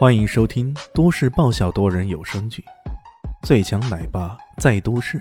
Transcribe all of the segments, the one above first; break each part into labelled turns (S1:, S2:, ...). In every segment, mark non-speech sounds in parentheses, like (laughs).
S1: 欢迎收听都市爆笑多人有声剧《最强奶爸在都市》，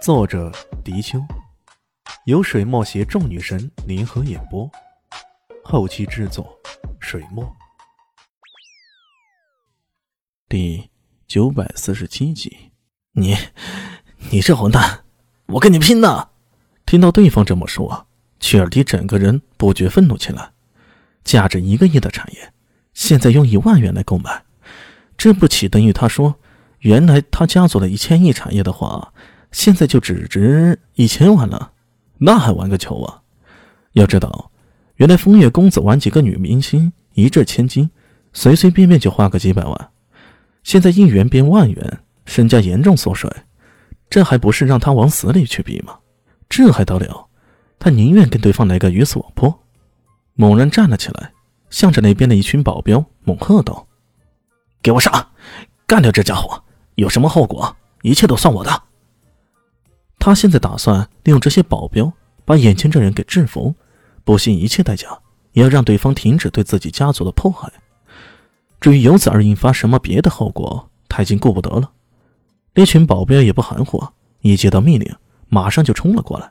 S1: 作者：迪秋，由水墨携众女神联合演播，后期制作：水墨。
S2: 第九百四十七集，你，你这混蛋，我跟你拼了！听到对方这么说，曲尔迪整个人不觉愤怒起来。价值一个亿的产业，现在用一万元来购买，这不岂等于他说，原来他家族的一千亿产业的话，现在就只值一千万了？那还玩个球啊！要知道，原来风月公子玩几个女明星，一掷千金，随随便便就花个几百万，现在一元变万元，身家严重缩水，这还不是让他往死里去逼吗？这还得了？他宁愿跟对方来个鱼死网破。猛然站了起来，向着那边的一群保镖猛喝道：“给我上，干掉这家伙！有什么后果，一切都算我的。”他现在打算利用这些保镖把眼前这人给制服，不惜一切代价也要让对方停止对自己家族的迫害。至于由此而引发什么别的后果，他已经顾不得了。那群保镖也不含糊，一接到命令，马上就冲了过来。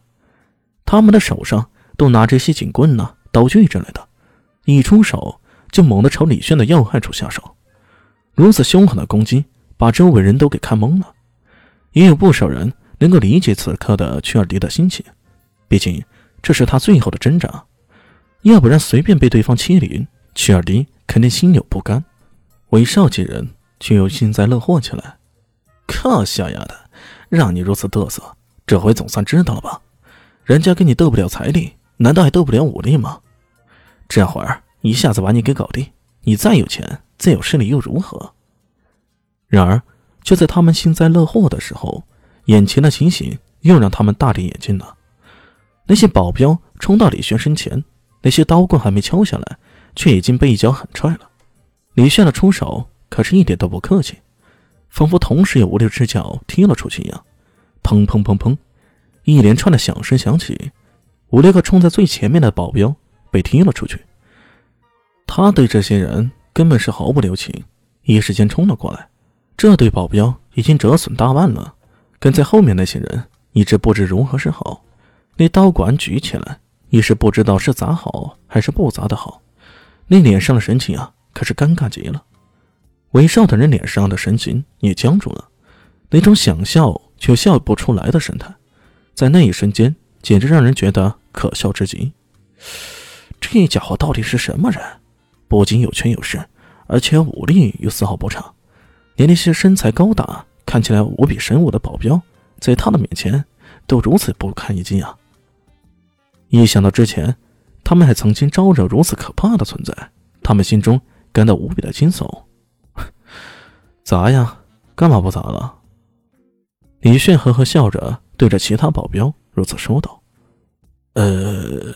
S2: 他们的手上都拿着些警棍呢。刀具之类的，一出手就猛地朝李轩的要害处下手。如此凶狠的攻击，把周围人都给看懵了。也有不少人能够理解此刻的曲尔迪的心情，毕竟这是他最后的挣扎。要不然随便被对方欺凌，曲尔迪肯定心有不甘。韦少几人却又幸灾乐祸起来。靠，小丫的，让你如此嘚瑟，这回总算知道了吧？人家跟你斗不了财力，难道还斗不了武力吗？这会儿一下子把你给搞定，你再有钱、再有势力又如何？然而，就在他们幸灾乐祸的时候，眼前的情形又让他们大跌眼镜了。那些保镖冲到李轩身前，那些刀棍还没敲下来，却已经被一脚狠踹了。李炫的出手可是一点都不客气，仿佛同时有五六只脚踢了出去一样。砰砰砰砰，一连串的响声响起，五六个冲在最前面的保镖。被踢了出去。他对这些人根本是毫不留情，一时间冲了过来。这对保镖已经折损大半了，跟在后面那些人一直不知如何是好。那刀管举起来，一时不知道是砸好还是不砸的好。那脸上的神情啊，可是尴尬极了。韦少等人脸上的神情也僵住了，那种想笑却笑不出来的神态，在那一瞬间简直让人觉得可笑至极。这家伙到底是什么人？不仅有权有势，而且武力又丝毫不差，连那些身材高大、看起来无比神武的保镖，在他的面前都如此不堪一击啊！一想到之前他们还曾经招惹如此可怕的存在，他们心中感到无比的惊悚。(laughs) 砸呀？干嘛不砸了？李炫呵呵笑着对着其他保镖如此说道：“呃。”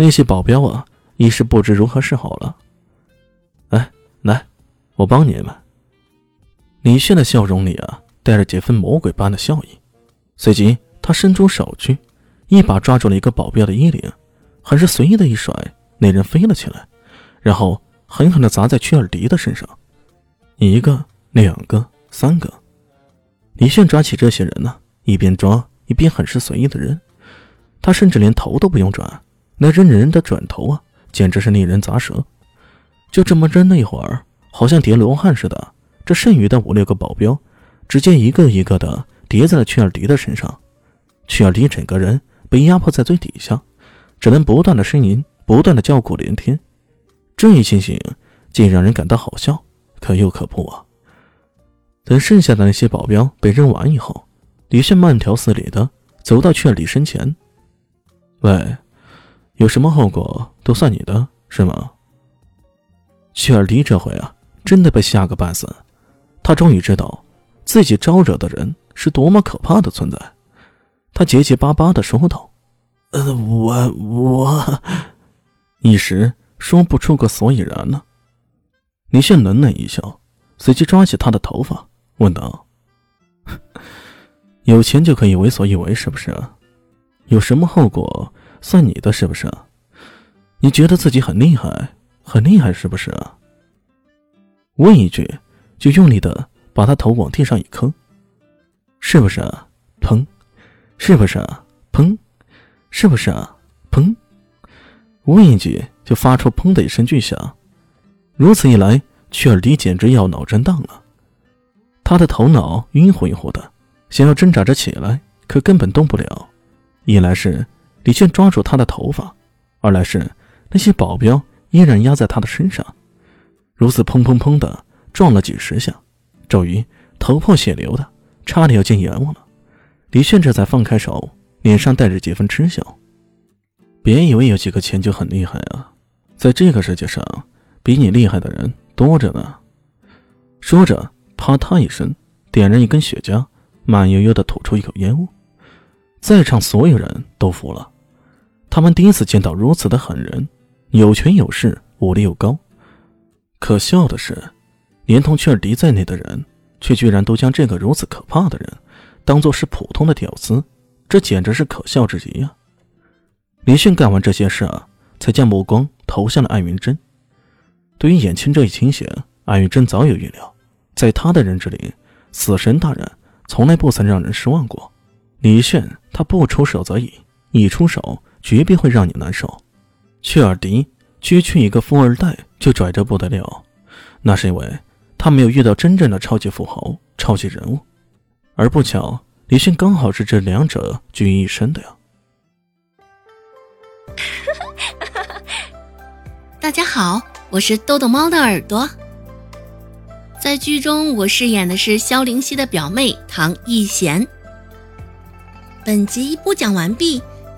S2: 那些保镖啊，一时不知如何是好了。哎，来，我帮你们。李炫的笑容里啊，带着几分魔鬼般的笑意。随即，他伸出手去，一把抓住了一个保镖的衣领，很是随意的一甩，那人飞了起来，然后狠狠的砸在屈尔迪的身上。一个，两个，三个。李炫抓起这些人呢，一边抓一边很是随意的扔，他甚至连头都不用转。那扔人的转头啊，简直是令人咂舌。就这么扔了一会儿，好像叠罗汉似的。这剩余的五六个保镖，直接一个一个的叠在了屈尔迪的身上。屈尔迪整个人被压迫在最底下，只能不断的呻吟，不断的叫苦连天。这一情形竟让人感到好笑，可又可怖啊！等剩下的那些保镖被扔完以后，李炫慢条斯理的走到屈尔迪身前：“喂。”有什么后果都算你的，是吗？曲尔迪这回啊，真的被吓个半死。他终于知道自己招惹的人是多么可怕的存在。他结结巴巴的说道：“呃，我我……”一时说不出个所以然呢。李炫冷冷一笑，随即抓起他的头发，问道：“ (laughs) 有钱就可以为所欲为，是不是？有什么后果？”算你的是不是？你觉得自己很厉害，很厉害是不是？问一句，就用力的把他头往地上一磕，是不是啊？砰！是不是啊？砰！是不是啊？砰！问一句，就发出砰的一声巨响。如此一来，雀尔迪简直要脑震荡了，他的头脑晕乎晕乎的，想要挣扎着起来，可根本动不了。一来是李炫抓住他的头发，二来是那些保镖依然压在他的身上。如此砰砰砰的撞了几十下，周瑜头破血流的，差点要见阎王了。李炫这才放开手，脸上带着几分嗤笑。别以为有几个钱就很厉害啊，在这个世界上，比你厉害的人多着呢。说着，啪嗒一声，点燃一根雪茄，慢悠悠的吐出一口烟雾。在场所有人都服了，他们第一次见到如此的狠人，有权有势，武力又高。可笑的是，连同雀儿迪在内的人，却居然都将这个如此可怕的人，当做是普通的屌丝，这简直是可笑至极呀！李迅干完这些事啊，才将目光投向了艾云珍。对于眼前这一情形，艾云珍早有预料，在他的认知里，死神大人从来不曾让人失望过。李炫他不出手则已，一出手绝必会让你难受。去尔迪区区一个富二代。就拽着不得了，那是因为他没有遇到真正的超级富豪、超级人物，而不巧，李迅刚好是这两者聚于一身的呀。(laughs)
S3: 大家好，我是豆豆猫的耳朵。在剧中，我饰演的是萧灵溪的表妹唐艺贤。本集播讲完毕，